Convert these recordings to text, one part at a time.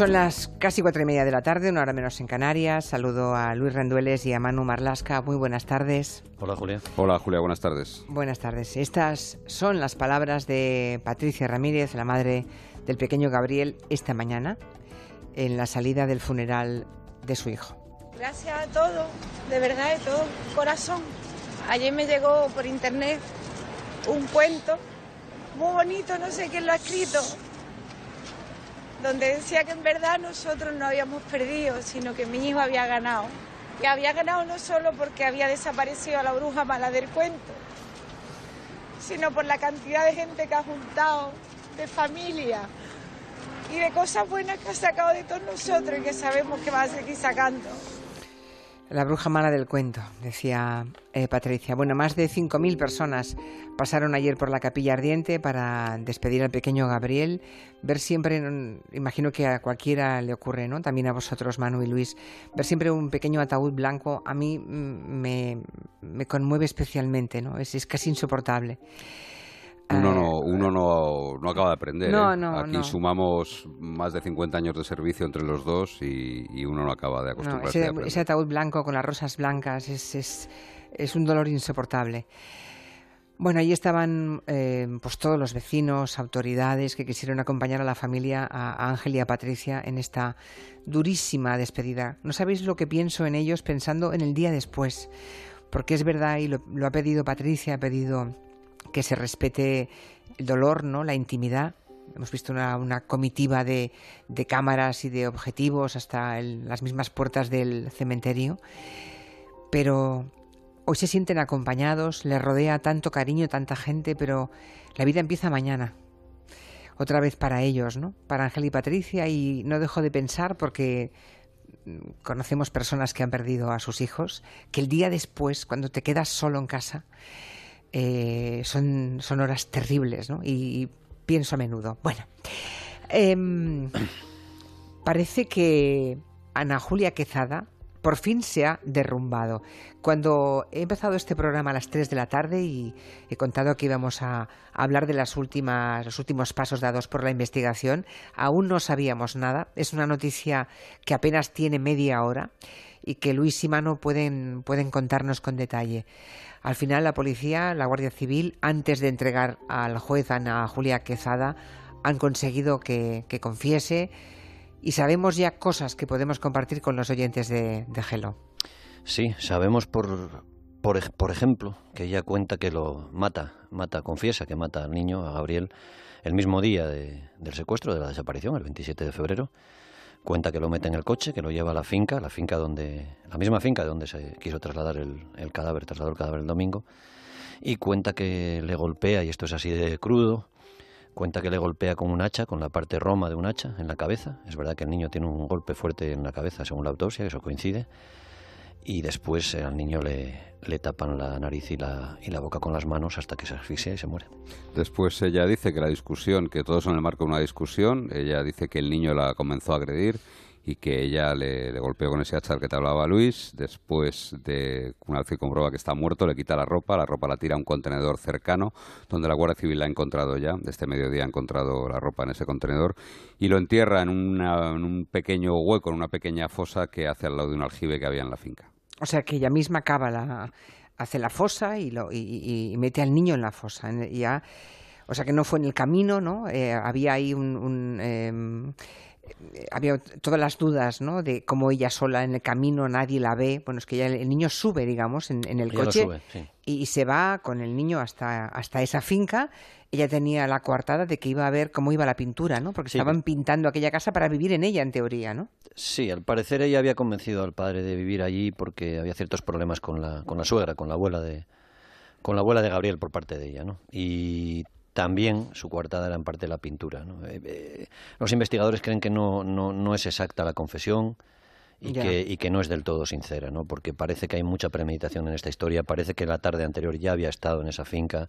Son las casi cuatro y media de la tarde, una hora menos en Canarias. Saludo a Luis Rendueles y a Manu Marlasca. Muy buenas tardes. Hola, Julia. Hola, Julia, buenas tardes. Buenas tardes. Estas son las palabras de Patricia Ramírez, la madre del pequeño Gabriel, esta mañana, en la salida del funeral de su hijo. Gracias a todos, de verdad, de todo corazón. Ayer me llegó por internet un cuento muy bonito, no sé quién lo ha escrito, donde decía que en verdad nosotros no habíamos perdido, sino que mi hijo había ganado. Y había ganado no solo porque había desaparecido a la bruja mala del cuento, sino por la cantidad de gente que ha juntado, de familia y de cosas buenas que ha sacado de todos nosotros y que sabemos que va a seguir sacando. La bruja mala del cuento, decía eh, Patricia. Bueno, más de 5.000 personas pasaron ayer por la capilla ardiente para despedir al pequeño Gabriel. Ver siempre, imagino que a cualquiera le ocurre, ¿no? También a vosotros, Manu y Luis. Ver siempre un pequeño ataúd blanco a mí mm, me, me conmueve especialmente, ¿no? Es, es casi insoportable. Uno, Eh, no, uno no, no acaba de aprender. No, ¿eh? no, Aquí sumamos más de 50 años de servicio entre los dos y, y uno no acaba de acostumbrarse ese, a ese ataúd blanco con las rosas blancas es, es, es un dolor insoportable. Bueno, ahí estaban eh, pues todos los vecinos, autoridades que quisieron acompañar a la familia, a, a Ángel y a Patricia en esta durísima despedida. No sabéis lo que pienso en ellos pensando en el día después, porque es verdad y lo, lo ha pedido Patricia, ha pedido que se respete el dolor, ¿no? La intimidad. Hemos visto una, comitiva de, cámaras y de objetivos hasta las mismas puertas del cementerio. Pero hoy se sienten acompañados, les rodea tanto cariño, tanta gente, pero la vida empieza mañana. Otra vez para ellos, ¿no? Para Ángel y Patricia y no dejo de pensar porque mm, conocemos personas que han perdido a sus hijos, que el día después, cuando te quedas solo en casa, eh, son, son horas terribles, ¿no? Y, pienso a menudo. Bueno, em, parece que Ana Julia Quezada por fin se ha derrumbado. Cuando he empezado este programa a las 3 de la tarde y he contado que íbamos a, hablar de las últimas, los últimos pasos dados por la investigación, aún no sabíamos nada. Es una noticia que apenas tiene media hora y que Luis y Mano pueden, pueden contarnos con detalle. Al final, la policía, la Guardia Civil, antes de entregar al juez Ana Julia Quezada, han conseguido que, que confiese y sabemos ya cosas que podemos compartir con los oyentes de, de Gelo. Sí, sabemos por, por, por ejemplo que ella cuenta que lo mata, mata, confiesa que mata al niño, a Gabriel, el mismo día de- del secuestro, de la desaparición, el 27 de febrero. Cuenta que lo mete en el coche, que lo lleva a la finca, la finca donde, la misma finca de donde se quiso trasladar el, el cadáver, trasladó el cadáver el domingo, y cuenta que le golpea, y esto es así de crudo, Cuenta que le golpea con un hacha, con la parte roma de un hacha en la cabeza. Es verdad que el niño tiene un golpe fuerte en la cabeza, según la autopsia, eso coincide. Y después eh, al niño le, le tapan la nariz y la, y la boca con las manos hasta que se asfixia y se muere. Después ella dice que la discusión, que todo eso en el marco de una discusión, ella dice que el niño la comenzó a agredir y que ella le, golpeó con ese hacha del que te hablaba Luis. Después de, una vez que comprueba que está muerto, le quita la ropa, la ropa la tira a un contenedor cercano, donde la Guardia Civil la ha encontrado ya. Este mediodía ha encontrado la ropa en ese contenedor y lo entierra en, un pequeño hueco, en una pequeña fosa que hace al lado de un aljibe que había en la finca. O sea, que ella misma cava la, hace la fosa y, lo, y, mete al niño en la fosa. Ya, o sea, que no fue en el camino, ¿no? Eh, había ahí un... em, había todas las dudas, ¿no? De cómo ella sola en el camino, nadie la ve. Bueno, es que ya el, el niño sube, digamos, en, en el Ella coche sube, sí. y, y se va con el niño hasta, hasta esa finca. Ella tenía la coartada de que iba a ver cómo iba la pintura, ¿no? Porque Sí. estaban pintando aquella casa para vivir en ella, en teoría, ¿no? Sí, al parecer ella había convencido al padre de vivir allí porque había ciertos problemas con la, con la suegra, con la abuela de, con la abuela de Gabriel por parte de ella, ¿no? Y también su coartada era en parte la pintura, ¿no? Eh, eh, los investigadores creen que no, no, no es exacta la confesión y que, y que no es del todo sincera, ¿no? Porque parece que hay mucha premeditación en esta historia, parece que la tarde anterior ya había estado en esa finca,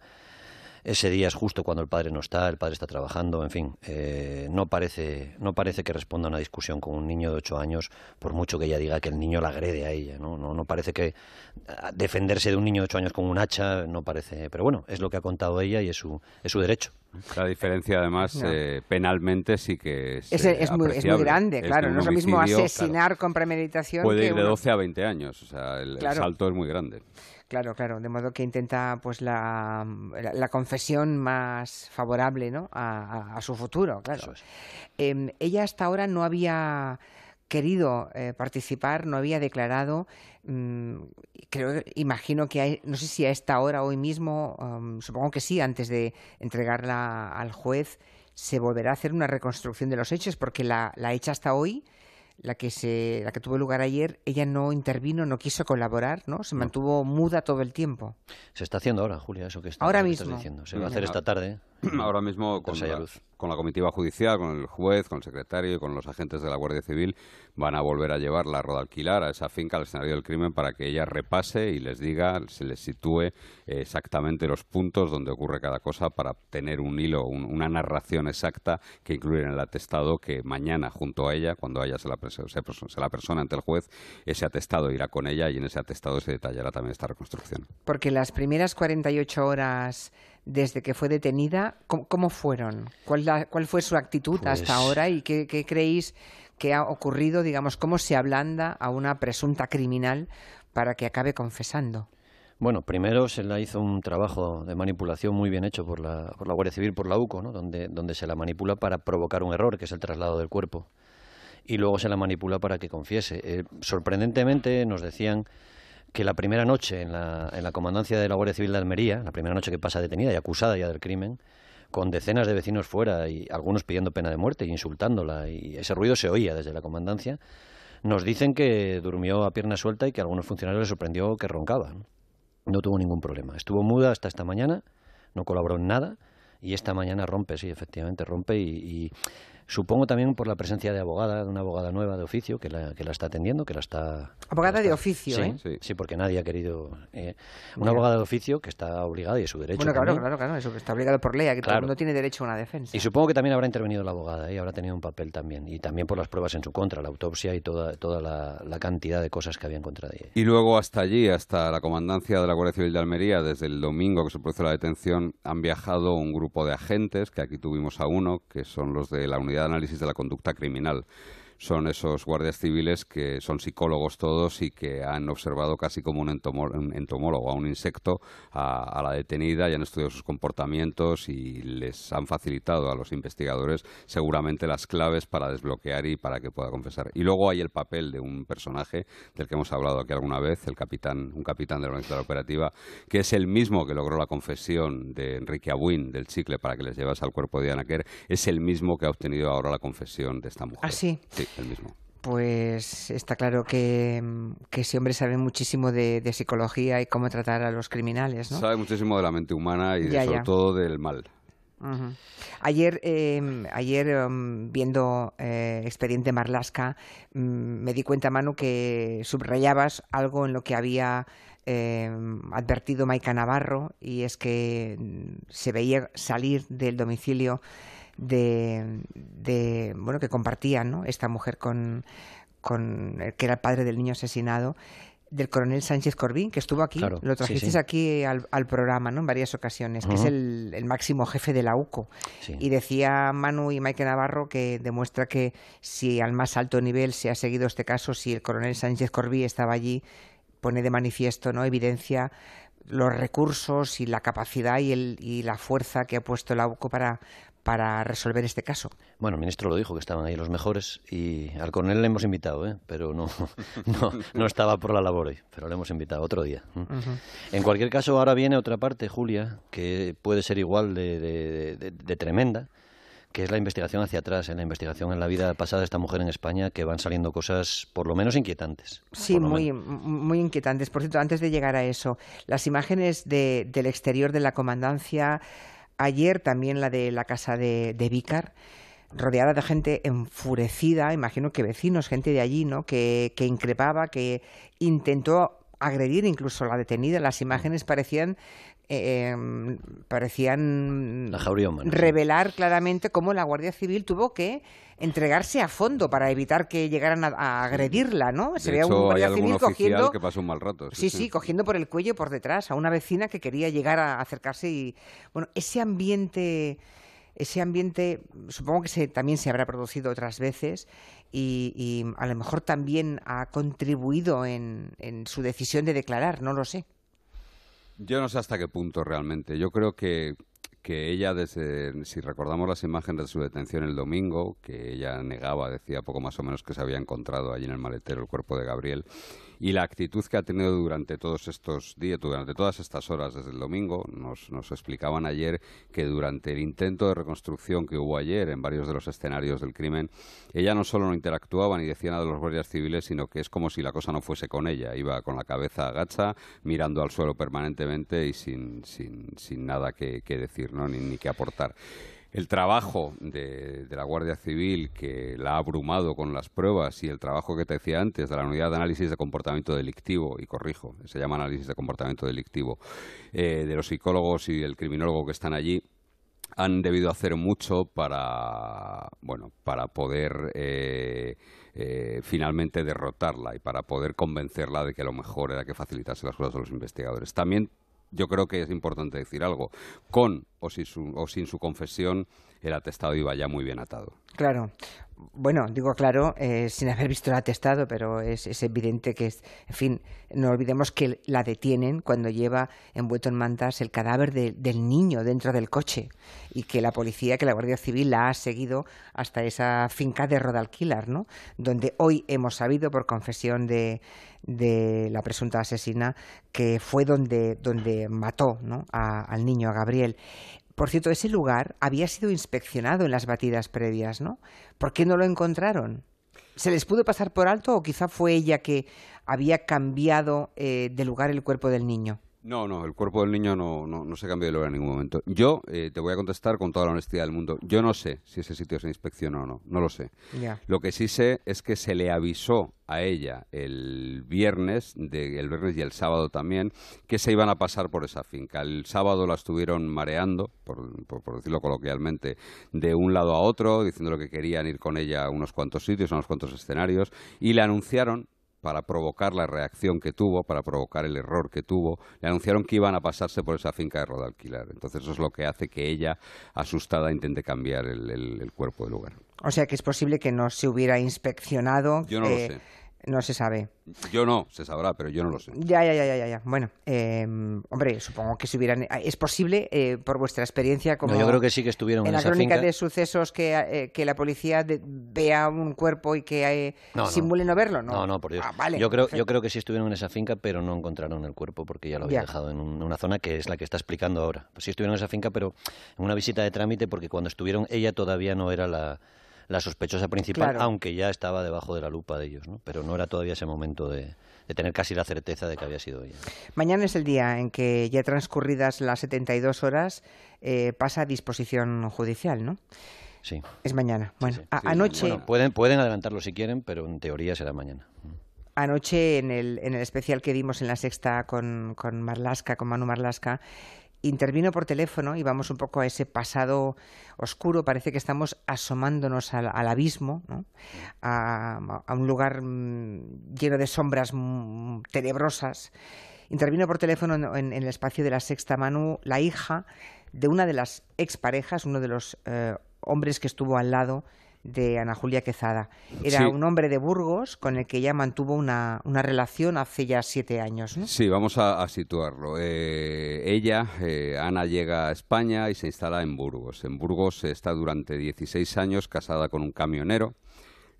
ese día es justo cuando el padre no está, el padre está trabajando, en fin, eh, no, parece, no parece que responda a una discusión con un niño de ocho años, por mucho que ella diga que el niño la agrede a ella, ¿no? No, no parece que ah, defenderse de un niño de ocho años con un hacha, no parece, pero bueno, es lo que ha contado ella y es su, es su derecho. La diferencia, además, eh, penalmente sí que es, es, es, muy, grande, claro. no es lo mismo asesinar con premeditación. Puede ir de 12 a 20 años, o sea, el, salto es muy grande. Claro, claro, de modo que intenta pues la, la, confesión más favorable ¿no? a, su futuro, claro. Em, ella hasta ahora no había querido eh, participar, no había declarado, mm, creo, imagino que no sé si a esta hora, hoy mismo, um, supongo que sí, antes de entregarla al juez, se volverá a hacer una reconstrucción de los hechos, porque la, la hecha hasta hoy la que se la que tuvo lugar ayer, ella no intervino, no quiso colaborar, ¿no? Se mantuvo muda todo el tiempo. Se está haciendo ahora, Julia, eso que, está, ahora mismo. diciendo. Se va a hacer esta tarde. Ahora mismo con la, con la comitiva judicial, con el juez, con el secretario y con los agentes de la Guardia Civil van a volver a llevar la roda alquilar a esa finca, al escenario del crimen, para que ella repase y les diga, se les sitúe exactamente los puntos donde ocurre cada cosa para tener un hilo, una narración exacta que incluir en el atestado que mañana junto a ella, cuando ella se la, se la persona ante el juez, ese atestado irá con ella y en ese atestado se detallará también esta reconstrucción. Porque las primeras 48 horas desde que fue detenida, ¿cómo, fueron? ¿Cuál, ¿Cuál, fue su actitud hasta pues ahora y qué, creéis que ha ocurrido, digamos, cómo se ablanda a una presunta criminal para que acabe confesando? Bueno, primero se le hizo un trabajo de manipulación muy bien hecho por la, por la Guardia Civil, por la UCO, ¿no? donde, donde se la manipula para provocar un error, que es el traslado del cuerpo. Y luego se la manipula para que confiese. Eh, sorprendentemente nos decían que la primera noche en la, en la comandancia de la Guardia Civil de Almería, la primera noche que pasa detenida y acusada ya del crimen, con decenas de vecinos fuera y algunos pidiendo pena de muerte e insultándola, y ese ruido se oía desde la comandancia, nos dicen que durmió a pierna suelta y que a algunos funcionarios les sorprendió que roncaba. No, tuvo ningún problema. Estuvo muda hasta esta mañana, no colaboró en nada, y esta mañana rompe, sí, efectivamente rompe y Supongo también por la presencia de abogada, de una abogada nueva de oficio que la, que la está atendiendo, que la está... Abogada de oficio, sí, ¿eh? sí, porque nadie ha querido... Eh, una abogada de oficio que está obligada y es su derecho. Bueno, claro, claro, claro, eso que está obligado por ley, que todo el mundo tiene derecho a una defensa. Y supongo que también habrá intervenido la abogada y ¿eh? habrá tenido un papel también. Y también por las pruebas en su contra, la autopsia y toda, toda la, la cantidad de cosas que había en contra de ella. Y luego hasta allí, hasta la comandancia de la Guardia Civil de Almería, desde el domingo que se produjo la detención, han viajado un grupo de agentes, que aquí tuvimos a uno, que son los de la Unidad Análisis de la Conducta criminal son esos guardias civiles que son psicólogos todos y que han observado casi como un, entomólogo a un insecto a, la detenida y han estudiado sus comportamientos y les han facilitado a los investigadores seguramente las claves para desbloquear y para que pueda confesar. Y luego hay el papel de un personaje del que hemos hablado aquí alguna vez, el capitán, un capitán de la organización operativa, que es el mismo que logró la confesión de Enrique Abuin del chicle para que les llevase al cuerpo de Ana Kerr, es el mismo que ha obtenido ahora la confesión de esta mujer. ¿Ah, sí? Sí el mismo. Pues está claro que, ese hombre sabe muchísimo de, psicología y cómo tratar a los criminales, ¿no? Sabe muchísimo de la mente humana y sobre todo del mal. Ayer, em, ayer em, viendo eh, Expediente Marlasca, mm, me di cuenta, Manu, que subrayabas algo en lo que había em, advertido Maica Navarro, y es que mm, se veía salir del domicilio de, bueno que compartían ¿no? esta mujer con, con que era el padre del niño asesinado del coronel Sánchez Corbín, que estuvo aquí, lo trajisteis aquí al, programa ¿no? en varias ocasiones, que es el, máximo jefe de la UCO. Y decía Manu y Maike Navarro que demuestra que si al más alto nivel se ha seguido este caso, si el coronel Sánchez Corbí estaba allí, pone de manifiesto, ¿no? evidencia los recursos y la capacidad y, el, y la fuerza que ha puesto la UCO para, para resolver este caso. Bueno, el ministro lo dijo, que estaban ahí los mejores y al coronel le hemos invitado, ¿eh? pero no, no, no, estaba por la labor hoy, pero le hemos invitado otro día. En cualquier caso, ahora viene otra parte, Julia, que puede ser igual de, de, tremenda, que es la investigación hacia atrás, en la investigación en la vida pasada de esta mujer en España, que van saliendo cosas por lo menos inquietantes. Sí, muy, muy inquietantes. Por cierto, antes de llegar a eso, las imágenes del exterior de la comandancia Ayer también la de la casa de, de Vícar, rodeada de gente enfurecida, imagino que vecinos, gente de allí, ¿no? Que, que increpaba, que intentó agredir incluso a la detenida. Las imágenes parecían eh, parecían La revelar claramente cómo la Guardia Civil tuvo que entregarse a fondo para evitar que llegaran a, agredirla, ¿no? Se veía un guardia civil cogiendo que pasó un mal rato. Sí sí, cogiendo por el cuello por detrás a una vecina que quería llegar a acercarse y bueno, ese ambiente ese ambiente supongo que se, también se habrá producido otras veces y, a lo mejor también ha contribuido en su decisión de declarar, no lo sé. Yo no sé hasta qué punto realmente. Yo creo que, que ella, desde, si recordamos las imágenes de su detención el domingo, que ella negaba, decía poco más o menos que se había encontrado allí en el maletero el cuerpo de Gabriel, y la actitud que ha tenido durante todos estos días, durante todas estas horas desde el domingo, nos, nos explicaban ayer que durante el intento de reconstrucción que hubo ayer en varios de los escenarios del crimen, ella no solo no interactuaba ni decía nada de los guardias civiles, sino que es como si la cosa no fuese con ella, iba con la cabeza agacha, mirando al suelo permanentemente y sin, sin, nada que, decir, ¿no? ni, ni que aportar el trabajo de, la Guardia Civil que la ha abrumado con las pruebas y el trabajo que te decía antes de la unidad de análisis de comportamiento delictivo, y corrijo, se llama análisis de comportamiento delictivo, eh, de los psicólogos y el criminólogo que están allí, han debido hacer mucho para, bueno, para poder eh, eh, finalmente derrotarla y para poder convencerla de que lo mejor era que facilitase las cosas a los investigadores. También yo creo que es importante decir algo. Con o sin su, o sin su confesión, el atestado iba ya muy bien atado. Claro. Bueno, digo claro, eh, sin haber visto el atestado, pero es, es, evidente que, es, en fin, no olvidemos que la detienen cuando lleva envuelto en mantas el cadáver del niño dentro del coche y que la policía, que la Guardia Civil la ha seguido hasta esa finca de Rodalquilar, ¿no? Donde hoy hemos sabido, por confesión de, de la presunta asesina, que fue donde, donde mató ¿no? al niño, a Gabriel. Por cierto, ese lugar había sido inspeccionado en las batidas previas, ¿no? ¿Por qué no lo encontraron? ¿Se les pudo pasar por alto o quizá fue ella que había cambiado eh, de lugar el cuerpo del niño? No, no, el cuerpo del niño no, no, no se cambió de lugar en ningún momento. Yo eh, te voy a contestar con toda la honestidad del mundo. Yo no sé si ese sitio se inspeccionó o no, no lo sé. Lo que sí sé es que se le avisó a ella el viernes, de, el viernes y el sábado también, que se iban a pasar por esa finca. El sábado la estuvieron mareando, por, por, decirlo coloquialmente, de un lado a otro, diciendo que querían ir con ella a unos cuantos sitios, a unos cuantos escenarios, y le anunciaron para provocar la reacción que tuvo, para provocar el error que tuvo, le anunciaron que iban a pasarse por esa finca de Rodalquilar. Entonces eso es lo que hace que ella, asustada, intente cambiar el, cuerpo del lugar. O sea que es posible que no se hubiera inspeccionado. Yo no lo eh, sé. No se sabe. Yo no, se sabrá, pero yo no lo sé. Ya, ya, ya, ya, ya. Bueno, em, hombre, supongo que si hubieran... Es posible, eh, por vuestra experiencia, como... yo creo que sí que estuvieron en, en la crónica de sucesos, que, eh, que la policía vea un cuerpo y que eh, simule no. verlo, ¿no? No, no, por Dios. Ah, yo, creo, yo creo que sí estuvieron en esa finca, pero no encontraron el cuerpo porque ya lo había dejado en, una zona que es la que está explicando ahora. Pues sí estuvieron en esa finca, pero en una visita de trámite porque cuando estuvieron ella todavía no era la la sospechosa principal, aunque ya estaba debajo de la lupa de ellos, ¿no? Pero no era todavía ese momento de, tener casi la certeza de que había sido ella. Mañana es el día en que, ya transcurridas las 72 horas, eh, pasa a disposición judicial, ¿no? Sí. Es mañana. Bueno, anoche... pueden, pueden adelantarlo si quieren, pero en teoría será mañana. Anoche, en el, en el especial que dimos en la sexta con, con Marlasca, con Manu Marlasca, intervino por teléfono y vamos un poco a ese pasado oscuro. Parece que estamos asomándonos al, abismo, a, un lugar mm, lleno de sombras mm, tenebrosas. Intervino por teléfono en, el espacio de la sexta Manu la hija de una de las exparejas, uno de los eh, hombres que estuvo al lado de Ana Julia Quezada. Era un hombre de Burgos con el que ella mantuvo una, una relación hace ya siete años. ¿no? Sí, vamos a, situarlo. Eh, ella, eh, Ana, llega a España y se instala en Burgos. En Burgos está durante 16 años casada con un camionero.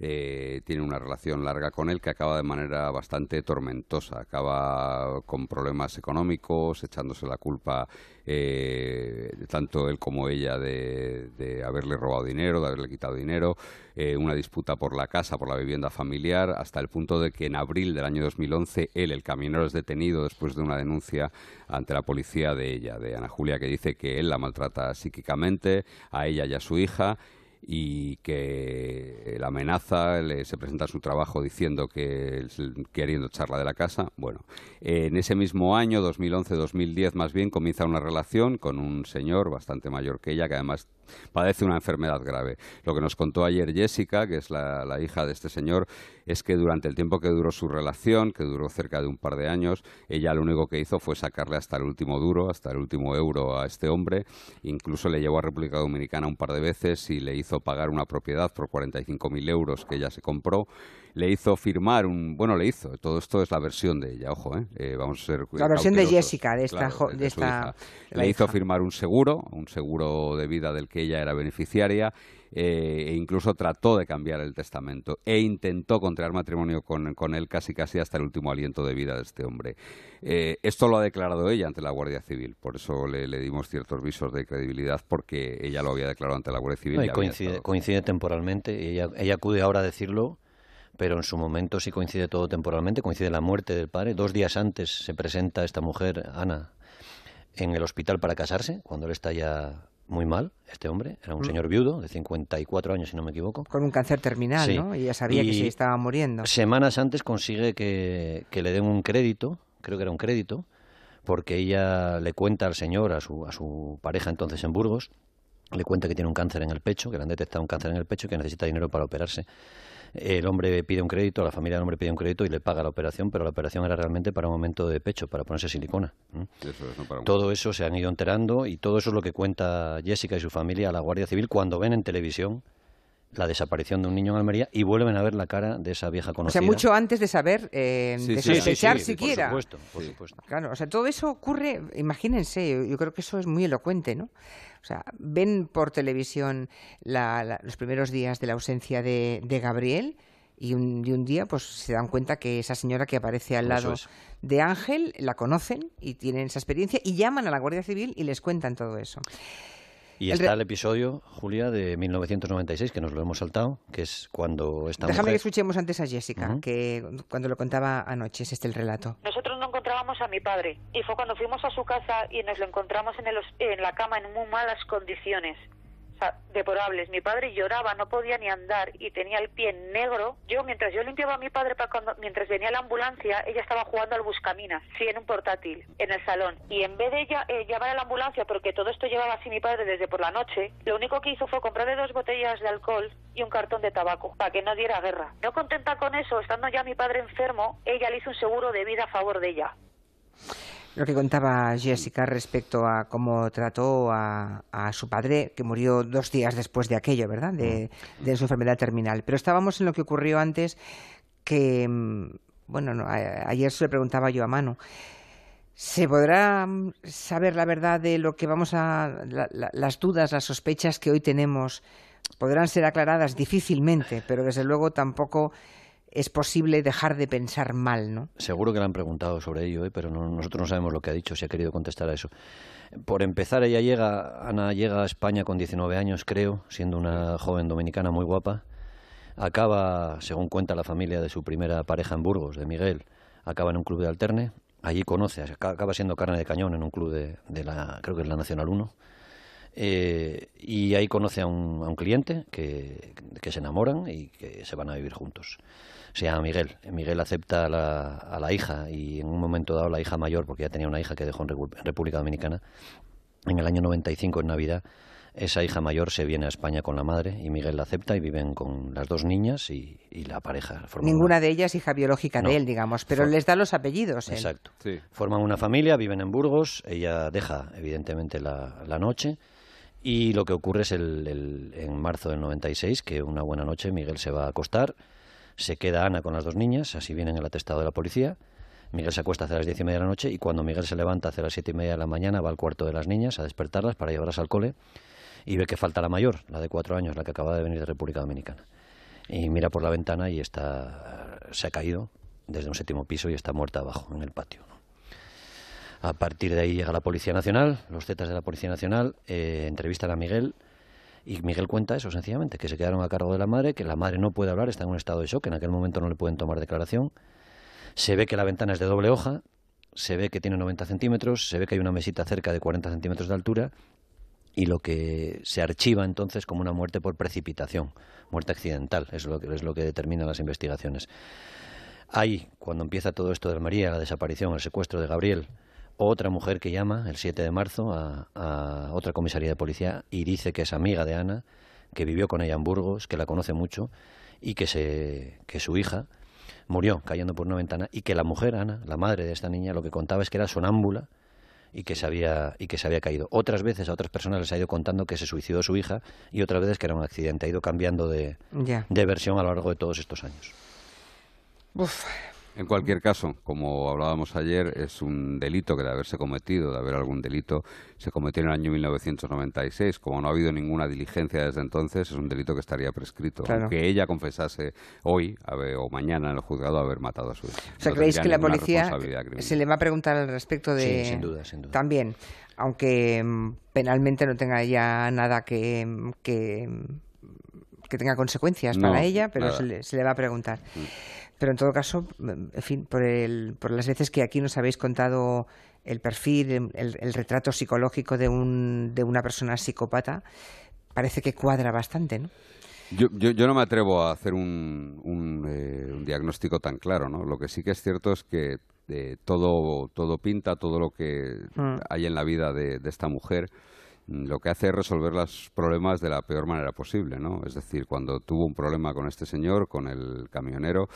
Eh, tiene una relación larga con él que acaba de manera bastante tormentosa. Acaba con problemas económicos, echándose la culpa eh, tanto él como ella de, haberle robado dinero, de haberle quitado dinero, eh, una disputa por la casa, por la vivienda familiar, hasta el punto de que en abril del año 2011 él, el camionero, es detenido después de una denuncia ante la policía de ella, de Ana Julia, que dice que él la maltrata psíquicamente, a ella y a su hija y que la amenaza, le, se presenta su trabajo diciendo que queriendo echarla de la casa. Bueno, en ese mismo año, 2011-2010 más bien, comienza una relación con un señor bastante mayor que ella, que además padece una enfermedad grave. Lo que nos contó ayer Jessica, que es la, hija de este señor, es que durante el tiempo que duró su relación, que duró cerca de un par de años, ella lo único que hizo fue sacarle hasta el último duro, hasta el último euro a este hombre. Incluso le llevó a República Dominicana un par de veces y le hizo pagar una propiedad por 45.000 euros que ella se compró le hizo firmar un bueno le hizo todo esto es la versión de ella ojo eh, eh vamos a ser la versión de Jessica de esta, de, esta le hizo firmar un seguro un seguro de vida del que ella era beneficiaria eh, e incluso trató de cambiar el testamento e intentó contraer matrimonio con, con, él casi casi hasta el último aliento de vida de este hombre. Eh, esto lo ha declarado ella ante la Guardia Civil, por eso le, dimos ciertos visos de credibilidad porque ella lo había declarado ante la Guardia Civil. y coincide, coincide temporalmente y ella, ella acude ahora a decirlo pero en su momento sí coincide todo temporalmente, coincide la muerte del padre. Dos días antes se presenta esta mujer, Ana, en el hospital para casarse, cuando él está ya muy mal, este hombre. Era un mm. señor viudo de 54 años, si no me equivoco. Con un cáncer terminal, ¿no? Y ya sabía que se estaba muriendo. Semanas antes consigue que, que, le den un crédito, creo que era un crédito, porque ella le cuenta al señor, a su, a su pareja entonces en Burgos, le cuenta que tiene un cáncer en el pecho, que le han detectado un cáncer en el pecho y que necesita dinero para operarse el hombre pide un crédito, la familia del hombre pide un crédito y le paga la operación, pero la operación era realmente para un momento de pecho, para ponerse silicona. todo eso se han ido enterando y todo eso es lo que cuenta Jessica y su familia a la Guardia Civil cuando ven en televisión la desaparición de un niño en Almería y vuelven a ver la cara de esa vieja conocida. O sea, mucho antes de saber, eh, de sospechar siquiera. Por supuesto, por supuesto. Claro, o sea, todo eso ocurre, imagínense, yo creo que eso es muy elocuente, ¿no? O sea, ven por televisión los primeros días de la ausencia de, Gabriel y un, un, día pues se dan cuenta que esa señora que aparece al lado de Ángel la conocen y tienen esa experiencia y llaman a la Guardia Civil y les cuentan todo eso. Y está el episodio, Julia, de 1996, que nos lo hemos saltado, que es cuando esta Déjame que escuchemos antes a Jessica, que cuando lo contaba anoche, es este el relato. Nosotros no encontrábamos a mi padre, y fue cuando fuimos a su casa y nos lo encontramos en, el, en la cama en muy malas condiciones deplorables. Mi padre lloraba, no podía ni andar y tenía el pie negro. Yo, mientras yo limpiaba a mi padre para cuando, mientras venía la ambulancia, ella estaba jugando al buscaminas, sí, en un portátil, en el salón. Y en vez de ella eh, llamar a la ambulancia, porque todo esto llevaba así mi padre desde por la noche, lo único que hizo fue comprarle dos botellas de alcohol y un cartón de tabaco, para que no diera guerra. No contenta con eso, estando ya mi padre enfermo, ella le hizo un seguro de vida a favor de ella lo que contaba Jessica respecto a cómo trató a, su padre, que murió dos días después de aquello, ¿verdad? De, mm. de, su enfermedad terminal. Pero estábamos en lo que ocurrió antes, que, mm, bueno, ayer se le preguntaba yo a Manu. ¿Se podrá mm, saber la verdad de lo que vamos a. las dudas, las sospechas que hoy tenemos? Podrán ser aclaradas difícilmente, pero desde luego tampoco es posible dejar de pensar mal, ¿no? Seguro que le han preguntado sobre ello, ¿eh? pero nosotros no sabemos lo que ha dicho, si ha querido contestar a eso. Por empezar, ella llega, Ana llega a España con 19 años, creo, siendo una joven dominicana muy guapa. Acaba, según cuenta la familia de su primera pareja en Burgos, de Miguel, acaba en un club de alterne. Allí conoce, acaba siendo carne de cañón en un club de, la, creo que es la Nacional 1. Eh, y ahí conoce a un, a un cliente que, que, se enamoran y que se van a vivir juntos se llama Miguel. Miguel acepta a la, a la hija y en un momento dado la hija mayor, porque ya tenía una hija que dejó en República Dominicana, en el año 95, en Navidad, esa hija mayor se viene a España con la madre y Miguel la acepta y viven con las dos niñas y, la pareja. Ninguna de ellas hija biológica de él, digamos, pero les da los apellidos. Exacto. Forman una familia, viven en Burgos, ella deja evidentemente la, la noche y lo que ocurre es el, en marzo del 96 que una buena noche Miguel se va a acostar se queda Ana con las dos niñas, así viene en el atestado de la policía. Miguel se acuesta hacia las diez y media de la noche y cuando Miguel se levanta hacia las siete y media de la mañana va al cuarto de las niñas a despertarlas para llevarlas al cole y ve que falta la mayor, la de cuatro años, la que acaba de venir de República Dominicana. Y mira por la ventana y está, se ha caído desde un séptimo piso y está muerta abajo en el patio. A partir de ahí llega la Policía Nacional, los zetas de la Policía Nacional eh, entrevistan a Miguel y Miguel cuenta eso sencillamente, que se quedaron a cargo de la madre, que la madre no puede hablar, está en un estado de shock, en aquel momento no le pueden tomar declaración. Se ve que la ventana es de doble hoja, se ve que tiene 90 centímetros, se ve que hay una mesita cerca de 40 centímetros de altura y lo que se archiva entonces como una muerte por precipitación, muerte accidental, es lo que, es lo que determinan las investigaciones. Hay, cuando empieza todo esto de María, la desaparición, el secuestro de Gabriel, otra mujer que llama el 7 de marzo a, a, otra comisaría de policía y dice que es amiga de Ana, que vivió con ella en Burgos, que la conoce mucho y que, se, que su hija murió cayendo por una ventana y que la mujer, Ana, la madre de esta niña, lo que contaba es que era sonámbula y que se había y que se había caído. Otras veces a otras personas les ha ido contando que se suicidó su hija y otras veces que era un accidente. Ha ido cambiando de, de versión a lo largo de todos estos años. Uf, en cualquier caso, como hablábamos ayer, es un delito que de haberse cometido, de haber algún delito, se cometió en el año 1996. Como no ha habido ninguna diligencia desde entonces, es un delito que estaría prescrito. Aunque ella confesase hoy o mañana en el juzgado haber matado a su hija. O sea, ¿creéis que la policía se le va a preguntar al respecto de... Sí, sin duda, sin duda. También, aunque mm, penalmente no tenga ya nada que... que que tenga consecuencias para ella, pero se le, se le, va a preguntar. Mm. Pero en todo caso, en fin, por, el, por las veces que aquí nos habéis contado el perfil, el, retrato psicológico de, un, de una persona psicópata, parece que cuadra bastante, ¿no? Yo, yo, no me atrevo a hacer un, un, eh, diagnóstico tan claro, ¿no? Lo que sí que es cierto es que eh, todo, todo pinta, todo lo que mm. hay en la vida de esta mujer lo que hace es resolver los problemas de la peor manera posible, ¿no? Es decir, cuando tuvo un problema con este señor, con el camionero,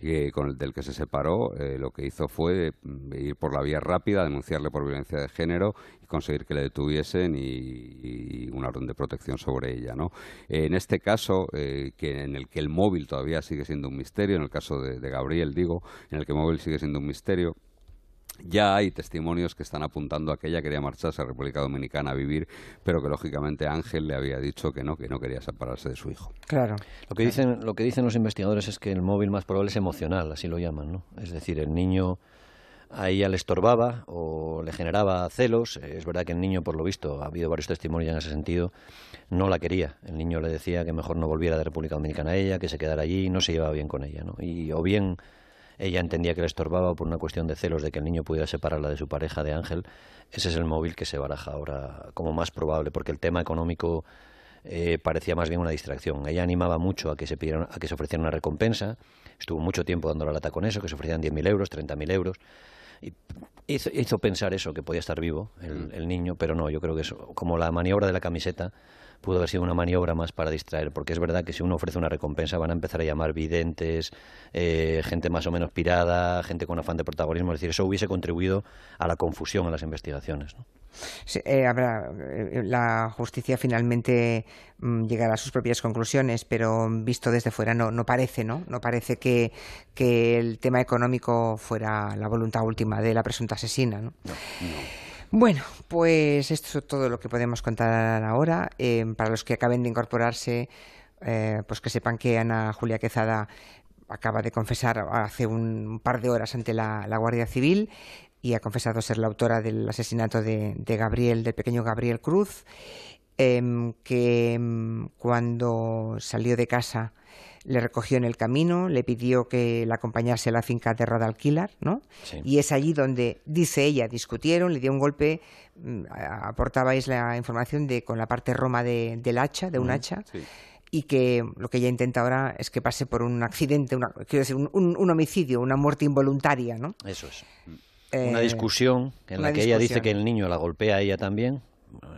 y con el del que se separó, eh, lo que hizo fue mm, ir por la vía rápida, denunciarle por violencia de género y conseguir que le detuviesen y, una orden de protección sobre ella, ¿no? En este caso, eh, que en el que el móvil todavía sigue siendo un misterio, en el caso de Gabriel, digo, en el que el móvil sigue siendo un misterio, ya hay testimonios que están apuntando a que ella quería marcharse a República Dominicana a vivir, pero que lógicamente Ángel le había dicho que no, que no quería separarse de su hijo. Claro. Lo que dicen, lo que dicen los investigadores es que el móvil más probable es emocional, así lo llaman, ¿no? Es decir, el niño a ella le estorbaba o le generaba celos. Es verdad que el niño, por lo visto, ha habido varios testimonios en ese sentido, no la quería. El niño le decía que mejor no volviera de República Dominicana a ella, que se quedara allí y no se llevaba bien con ella, ¿no? Y o bien ella entendía que le estorbaba por una cuestión de celos de que el niño pudiera separarla de su pareja de Ángel. Ese es el móvil que se baraja ahora como más probable, porque el tema económico eh, parecía más bien una distracción. Ella animaba mucho a que se pidieran, a que se ofreciera una recompensa. Estuvo mucho tiempo dando la lata con eso, que se ofrecían 10.000 euros, 30.000 euros. Y hizo, hizo, pensar eso, que podía estar vivo el, el niño, pero no, yo creo que eso, como la maniobra de la camiseta, pudo haber sido una maniobra más para distraer, porque es verdad que si uno ofrece una recompensa van a empezar a llamar videntes, eh, gente más o menos pirada, gente con afán de protagonismo, es decir, eso hubiese contribuido a la confusión en las investigaciones. ¿no? Eh, habrá, eh, la justicia finalmente mm, llegará a sus propias conclusiones, pero visto desde fuera no, no parece, ¿no? No parece que, que, el tema económico fuera la voluntad última de la presunta asesina, ¿no? no, no. Bueno, pues esto es todo lo que podemos contar ahora. Eh, para los que acaben de incorporarse, eh, pues que sepan que Ana Julia Quezada acaba de confesar hace un par de horas ante la, Guardia Civil y ha confesado ser la autora del asesinato de, Gabriel, del pequeño Gabriel Cruz, em, que em, cuando salió de casa le recogió en el camino, le pidió que la acompañase a la finca de Radalquilar, ¿no? Y es allí donde, dice ella, discutieron, le dio un golpe, mm, aportabais la información de con la parte roma de, del hacha, de un hacha. Y que lo que ella intenta ahora es que pase por un accidente, una, quiero decir, un, homicidio, una muerte involuntaria, ¿no? Eso es. una discusión en la que ella dice que el niño la golpea a ella también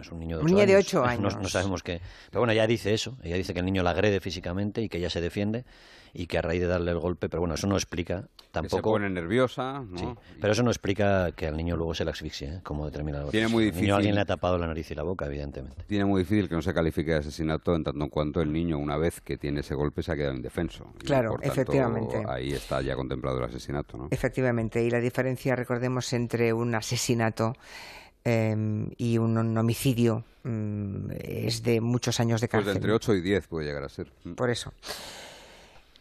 es un niño de 8 años. De 8 años. No, sabemos qué. Pero bueno, ella dice eso. Ella dice que el niño la agrede físicamente y que ella se defiende y que a raíz de darle el golpe, pero bueno, eso no explica tampoco. Que se pone nerviosa, Sí, pero eso no explica que al niño luego se le asfixie, ¿eh? como determina Tiene muy difícil. niño alguien le ha tapado la nariz y la boca, evidentemente. Tiene muy difícil que no se califique de asesinato en tanto en cuanto el niño, una vez que tiene ese golpe, se ha quedado indefenso. Claro, efectivamente. Ahí está ya contemplado el asesinato, ¿no? Efectivamente, y la diferencia, recordemos, entre un asesinato Em, y un, homicidio mm, es de muchos años de cárcel. Pues entre 8 y 10 puede llegar a ser. Mm. Por eso.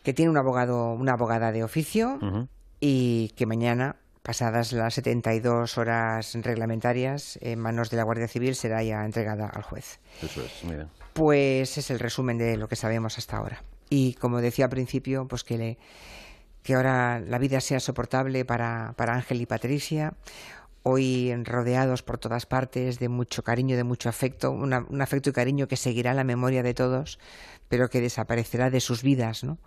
Que tiene un abogado, una abogada de oficio y que mañana, pasadas las 72 horas reglamentarias, en manos de la Guardia Civil será ya entregada al juez. Eso es, muy bien. Pues es el resumen de lo que sabemos hasta ahora. Y como decía al principio, pues que le que ahora la vida sea soportable para, para Ángel y Patricia, hoy rodeados por todas partes de mucho cariño, de mucho afecto, un afecto y cariño que seguirá la memoria de todos, pero que desaparecerá de sus vidas, ¿no?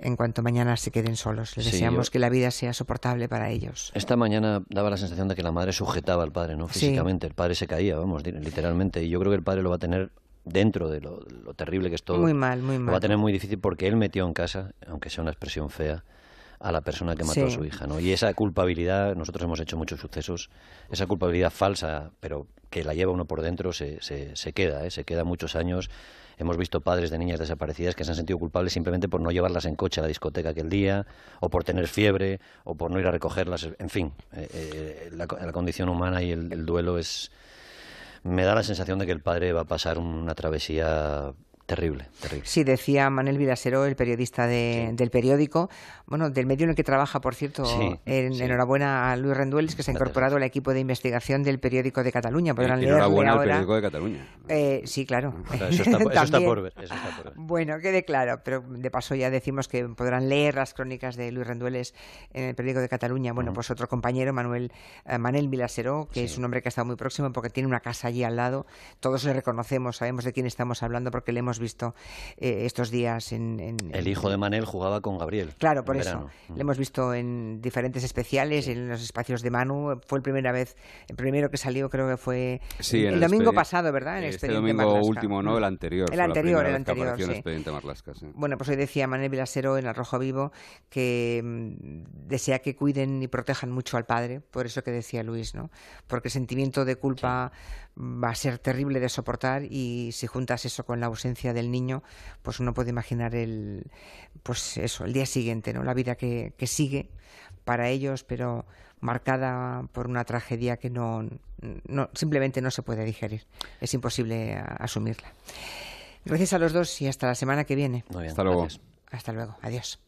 En cuanto mañana se queden solos. Les deseamos que la vida sea soportable para ellos. Esta mañana daba la sensación de que la madre sujetaba al padre, ¿no? Físicamente. El padre se caía, vamos, literalmente. Y yo creo que el padre lo va a tener dentro de lo, terrible que es todo. Muy mal, muy mal. Lo va a tener muy difícil porque él metió en casa, aunque sea una expresión fea, a la persona que mató a su hija, ¿no? Y esa culpabilidad, nosotros hemos hecho muchos sucesos, esa culpabilidad falsa, pero que la lleva uno por dentro, se, se, se queda, ¿eh? se queda muchos años. Hemos visto padres de niñas desaparecidas que se han sentido culpables simplemente por no llevarlas en coche a la discoteca aquel día, o por tener fiebre, o por no ir a recogerlas. En fin, eh, eh, la, condición humana y el duelo es... Me da la sensación de que el padre va a pasar una travesía Terrible, terrible. Sí, decía Manuel Vilasero, el periodista del periódico, bueno, del medio en el que trabaja, por cierto, en, enhorabuena a Luis Rendueles, que se ha incorporado al equipo de investigación del periódico de Cataluña. Podrán enhorabuena al periódico de Cataluña. Eh, sí, claro. eso, está, por ver, Bueno, quede claro, pero de paso ya decimos que podrán leer las crónicas de Luis Rendueles en el periódico de Cataluña. Bueno, pues otro compañero, Manuel eh, Manel Vilasero, que es un hombre que ha estado muy próximo porque tiene una casa allí al lado. Todos le reconocemos, sabemos de quién estamos hablando porque le hemos visto eh, estos días en, El hijo de Manel jugaba con Gabriel. Claro, por eso. Le mm. hemos visto en diferentes especiales, en los espacios de Manu. Fue la primera vez, el primero que salió creo que fue el, domingo pasado, ¿verdad? En este domingo último, no, el anterior. El anterior, el anterior, sí. sí. Bueno, pues hoy decía Manel Vilasero en El Rojo Vivo que mm, desea que cuiden y protejan mucho al padre, por eso que decía Luis, ¿no? Porque el sentimiento de culpa va a ser terrible de soportar y si juntas eso con la ausencia del niño, pues uno puede imaginar el, pues eso, el día siguiente, ¿no? La vida que, que sigue para ellos, pero marcada por una tragedia que no, no, simplemente no se puede digerir. Es imposible asumirla. Gracias a los dos y hasta la semana que viene. hasta luego. Hasta luego. Adiós.